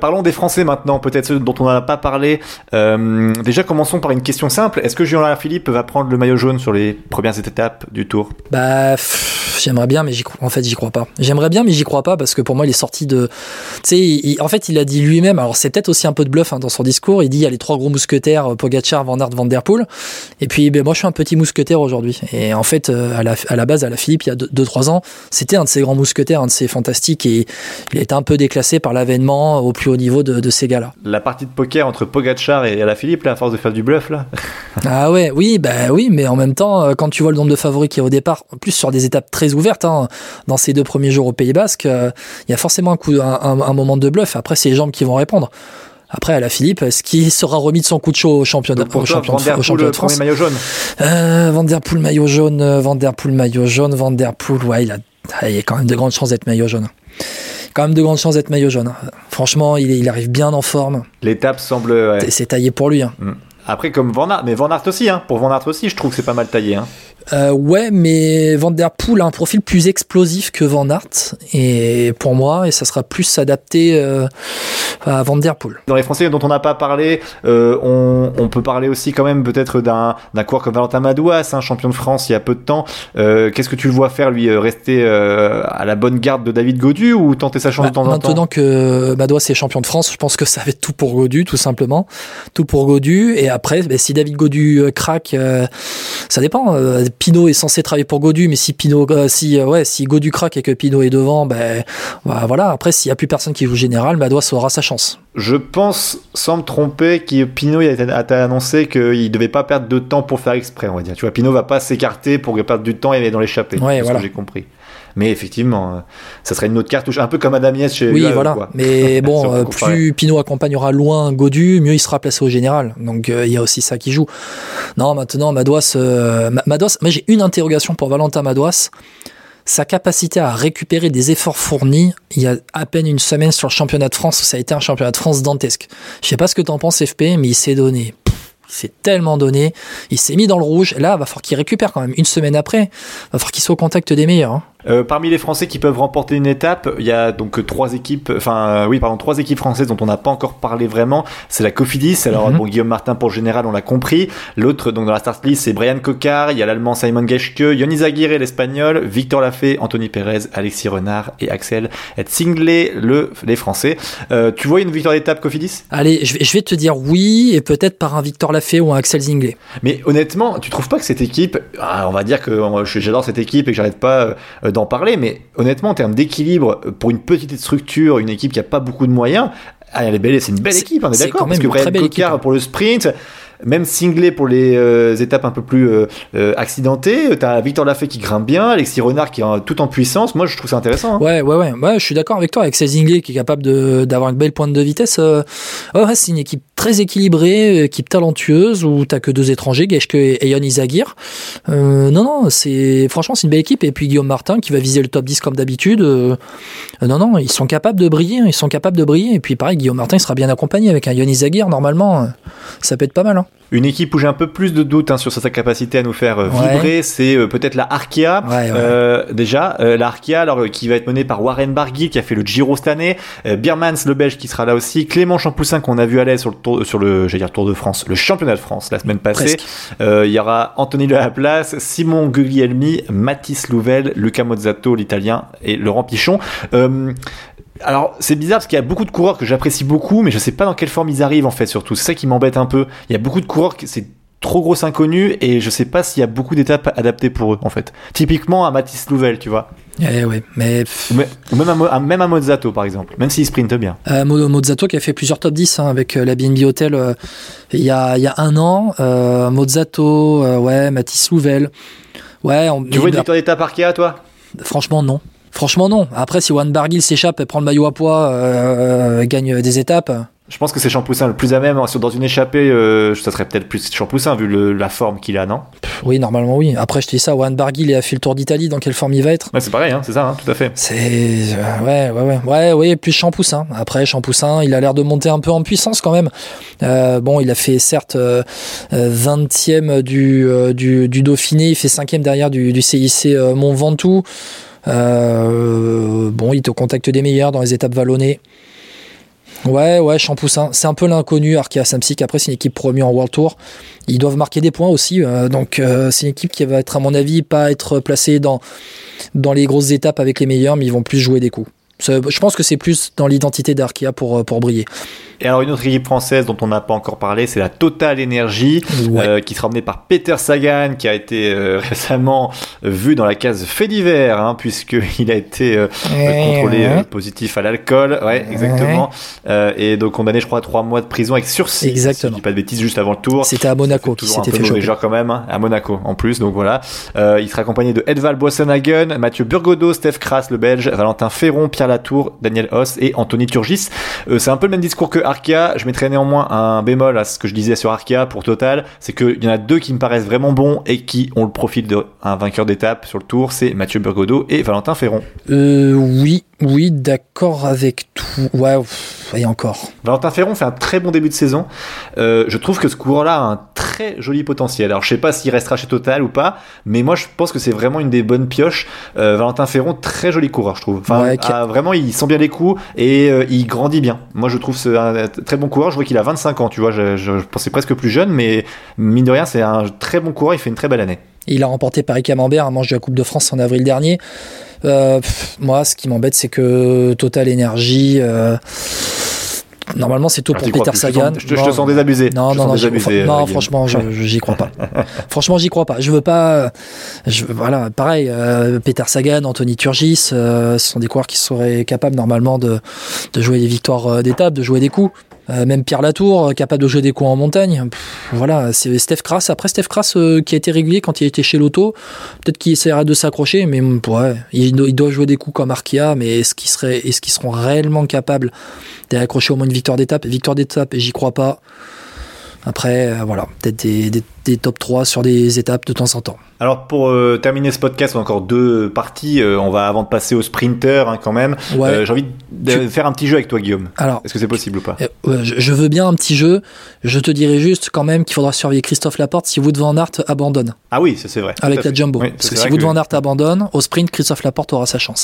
Parlons des Français maintenant, peut-être ceux dont on n'a pas parlé. Euh, déjà, commençons par une question simple. Est-ce que Julien Philippe va prendre le maillot jaune sur les premières étapes du Tour? Bah, j'aimerais bien, mais j'y en fait, j'y crois pas. J'aimerais bien, mais j'y crois pas parce que pour moi, il est sorti de. Tu sais, en fait, il a dit lui-même. Alors, c'est peut-être aussi un peu de bluff hein, dans son discours. Il dit il y a les trois gros mousquetaires, Pogacar, Van Aert, Van Der Poel. Et puis, ben, moi, je suis un petit mousquetaire aujourd'hui. Et en fait, euh, à la, à la base, à la Philippe, il y a 2-3 ans, c'était un de ces grands mousquetaires, un de ces fantastiques, et il a été un peu déclassé par l'avènement au plus au niveau de, ces gars-là. La partie de poker entre Pogacar et Alaphilippe, là, à force de faire du bluff, là. ah ouais, oui, bah oui, mais en même temps, euh, quand tu vois le nombre de favoris qui est au départ, en plus sur des étapes très ouvertes, hein, dans ces deux premiers jours au Pays Basque, euh, il y a forcément un, coup, un, moment de bluff. Après, c'est les jambes qui vont répondre. Après, à la Philippe, est-ce qu'il sera remis de son coup de chaud au championnat, pour champion, Van de France maillot jaune. Euh, Van Der Poel maillot jaune, Van Der Poel maillot jaune, Van Der Poel, ouais, il a, il y a quand même de grandes chances d'être maillot jaune quand même de grandes chances d'être maillot jaune. Franchement, il, il arrive bien en forme. L'étape semble. C'est taillé pour lui. Hein. Mm. Après, comme Van Aert, mais Van Aert aussi, hein. pour Van Aert aussi, je trouve que c'est pas mal taillé. Hein. Euh, ouais, mais Van Der Poel a un profil plus explosif que Van Aert, et pour moi, et ça sera plus adapté euh, à Van Der Poel. Dans les Français dont on n'a pas parlé, euh, on, on, peut parler aussi quand même peut-être d'un coureur comme Valentin Madouas, un champion de France il y a peu de temps. Qu'est-ce que tu le vois faire, lui, rester à la bonne garde de David Godu ou tenter sa chance de bah, temps en temps? Maintenant que Madouas est champion de France, je pense que ça va être tout pour Godu, tout simplement. Tout pour Godu, et après, bah, si David Godu craque, ça dépend Pinot est censé travailler pour Godu, mais si Pinot, euh, si euh, ouais, si Godu craque et que Pinot est devant, ben bah, voilà. Après, s'il y a plus personne qui joue général, Madois aura sa chance. Je pense, sans me tromper, que Pinot a, annoncé qu'il devait pas perdre de temps pour faire exprès, on va dire. Tu vois, Pinot va pas s'écarter pour perdre du temps et aller dans l'échappée. Ouais, voilà. j'ai compris. Mais effectivement, euh, ça serait une autre cartouche, un peu comme Adam Yates chez Oui, voilà. Mais bon, euh, plus Pinot accompagnera loin Godu, mieux il sera placé au général. Donc euh, il y a aussi ça qui joue. Non, maintenant, Madouas, Madouas moi j'ai une interrogation pour Valentin Madouas. Sa capacité à récupérer des efforts fournis, il y a à peine une semaine sur le championnat de France, ça a été un championnat de France dantesque. Je sais pas ce que t'en penses, FP, mais il s'est donné il s'est tellement donné, il s'est mis dans le rouge. Là, va falloir qu'il récupère quand même une semaine après. Va falloir qu'il soit au contact des meilleurs. Hein. Euh, parmi les Français qui peuvent remporter une étape, il y a donc trois équipes, enfin euh, oui pardon trois équipes françaises dont on n'a pas encore parlé vraiment. C'est la Cofidis. Alors bon Guillaume Martin pour général on l'a compris. L'autre donc dans la start list c'est Brian Cocard. Il y a l'allemand Simon Geschke, Yonis Aguirre l'espagnol, Victor Lafay, Anthony Perez, Alexis Renard et Axel Singlé le les Français. Euh, tu vois une victoire d'étape Cofidis? Allez je vais, je vais te dire oui et peut-être par un Victor Lafay ou un Axel Zinglé. Mais honnêtement tu trouves pas que cette équipe, ah, on va dire que j'adore cette équipe et que j'arrête pas d'en parler, mais honnêtement, en termes d'équilibre, pour une petite structure, une équipe qui a pas beaucoup de moyens, ah, elle est belle, c'est une belle équipe, on est, d'accord. Parce que Brian Cocard hein. pour le sprint, même Singlé pour les euh, étapes un peu plus euh, euh, accidentées. T'as Victor Lafay qui grimpe bien, Alexis Renard qui est tout en puissance. Moi, je trouve ça intéressant. Hein. Ouais, ouais, ouais, ouais. Je suis d'accord avec toi. Avec Singlé qui est capable d'avoir une belle pointe de vitesse. ouais, c'est une équipe très équilibrée, équipe talentueuse où t'as que deux étrangers, Geschke et Yon Izagir. non, non, c'est franchement c'est une belle équipe. Et puis Guillaume Martin qui va viser le top 10 comme d'habitude. non, non, ils sont capables de briller. Ils sont capables de briller. Et puis pareil, Guillaume Martin sera bien accompagné avec un Yon Izagir. Normalement, ça peut être pas mal. Hein. Une équipe où j'ai un peu plus de doutes hein, sur sa capacité à nous faire euh, vibrer, c'est euh, peut-être la Arkea. Euh, déjà, la Arkea, alors qui va être menée par Warren Barguil qui a fait le Giro cette année, Birmans le Belge qui sera là aussi, Clément Champoussin qu'on a vu à l'aise sur le tour, sur le, dire Tour de France, le championnat de France la semaine passée. Il y aura Anthony Laplace, Simon Guglielmi, Mathis Louvel, Luca Mozzato l'Italien et Laurent Pichon. Alors c'est bizarre parce qu'il y a beaucoup de coureurs que j'apprécie beaucoup, mais je sais pas dans quelle forme ils arrivent en fait surtout. C'est ça qui m'embête un peu. Il y a beaucoup de coureurs que c'est trop grosse inconnue et je sais pas s'il y a beaucoup d'étapes adaptées pour eux en fait. Typiquement à Mathis Louvel, tu vois. Eh ouais, mais... même, à, même à Mozzato par exemple, même s'il sprinte bien. Euh, Mozzato qui a fait plusieurs top 10 hein, avec euh, la BNB Hotel euh, il, y a, il y a un an. Euh, Mozzato, euh, ouais, Mathis Louvel. Ouais, on, tu vois une victoire d'étape Arkea toi? Franchement non. Franchement, non. Après, si Juan Barguil s'échappe et prend le maillot à poids, euh, gagne des étapes. Je pense que c'est Champoussin le plus à même. Dans une échappée, euh, ça serait peut-être plus Champoussin vu la forme qu'il a, non? Oui, normalement, oui. Après, je te dis ça, Juan Barguil a fait le tour d'Italie. Dans quelle forme il va être? Ouais, C'est pareil, hein, c'est ça, hein, tout à fait. C'est. Euh, ouais, ouais, ouais. Ouais, ouais, plus Champoussin. Après, Champoussin, il a l'air de monter un peu en puissance quand même. bon, il a fait certes 20e du, du, du, Dauphiné, il fait 5e derrière du, du CIC Mont Ventoux. Euh, bon, il te contacte des meilleurs dans les étapes vallonnées. Ouais, ouais, Champoussin. C'est un peu l'inconnu, Arkea Samsic. Après, c'est une équipe promue en World Tour. Ils doivent marquer des points aussi. donc, c'est une équipe qui va être, à mon avis, pas être placée dans, les grosses étapes avec les meilleurs, mais ils vont plus jouer des coups. Je pense que c'est plus dans l'identité d'Arkea pour briller. Et alors une autre équipe française dont on n'a pas encore parlé, c'est la Total Energy, euh, qui sera emmenée par Peter Sagan, qui a été euh, récemment vu dans la case fait divers, hein, puisqu'il a été euh, contrôlé positif à l'alcool. Ouais, exactement. et donc condamné, je crois, à trois mois de prison avec sursis. Exactement. Si je dis pas de bêtises, juste avant le tour. C'était à Monaco qui s'était fait choper. quand même, hein, à Monaco en plus. Donc voilà. il sera accompagné de Edval Boissenhagen, Mathieu Burgodo, Steph Kras, le Belge, Valentin Ferron, Pierre Latour, Daniel Hoss et Anthony Turgis. c'est un peu le même discours que Arkea, je mettrais néanmoins un bémol à ce que je disais sur Arkea pour Total, c'est qu'il y en a deux qui me paraissent vraiment bons et qui ont le profil d'un vainqueur d'étape sur le tour, c'est Mathieu Burgodeau et Valentin Ferron. Euh, oui, oui, d'accord avec tout. Ouais, et encore. Valentin Ferron fait un très bon début de saison. Euh, je trouve que ce coureur-là a un très joli potentiel. Alors je sais pas s'il restera chez Total ou pas, mais moi je pense que c'est vraiment une des bonnes pioches. Euh, Valentin Ferron, très joli coureur, je trouve. Enfin, vraiment, il sent bien les coups et euh, il grandit bien. Moi je trouve c'est un très bon coureur. Je vois qu'il a 25 ans, tu vois. Je, je, pensais presque plus jeune, mais mine de rien, c'est un très bon coureur. Il fait une très belle année. Il a remporté Paris Camembert un manche de la Coupe de France en avril dernier. Euh, moi, ce qui m'embête, c'est que Total Energy. Euh, normalement, c'est tout pour Peter Sagan. Je, te, sens désabusé. Non, non, non, non franchement, j'y crois pas. franchement, j'y crois pas. Je veux pas. Je, voilà, pareil. Euh, Peter Sagan, Anthony Turgis, ce sont des coureurs qui seraient capables normalement de, de jouer des victoires d'étape, de jouer des coups. Euh, même Pierre Latour, euh, capable de jouer des coups en montagne. voilà, c'est Steph Kras. Après, Steph Kras euh, qui a été régulier quand il était chez l'auto, peut-être qu'il essaiera de s'accrocher, mais ouais, il, doit jouer des coups comme Arkea, mais est-ce qu'ils est seront réellement capables d'accrocher au moins une victoire d'étape? Victoire d'étape, j'y crois pas. Après, voilà, peut-être des, des top 3 sur des étapes de temps en temps. Alors pour euh, terminer ce podcast, on a encore deux parties. Euh, on va avant de passer au sprinter hein, quand même. Euh, j'ai envie de faire un petit jeu avec toi, Guillaume. Alors, est-ce que c'est possible ou pas? je, veux bien un petit jeu. Je te dirais juste quand même qu'il faudra surveiller Christophe Laporte si Wout van Aert abandonne. Ah oui, c'est vrai. Avec la jumbo. Parce que si Wout van Aert abandonne, au sprint, Christophe Laporte aura sa chance.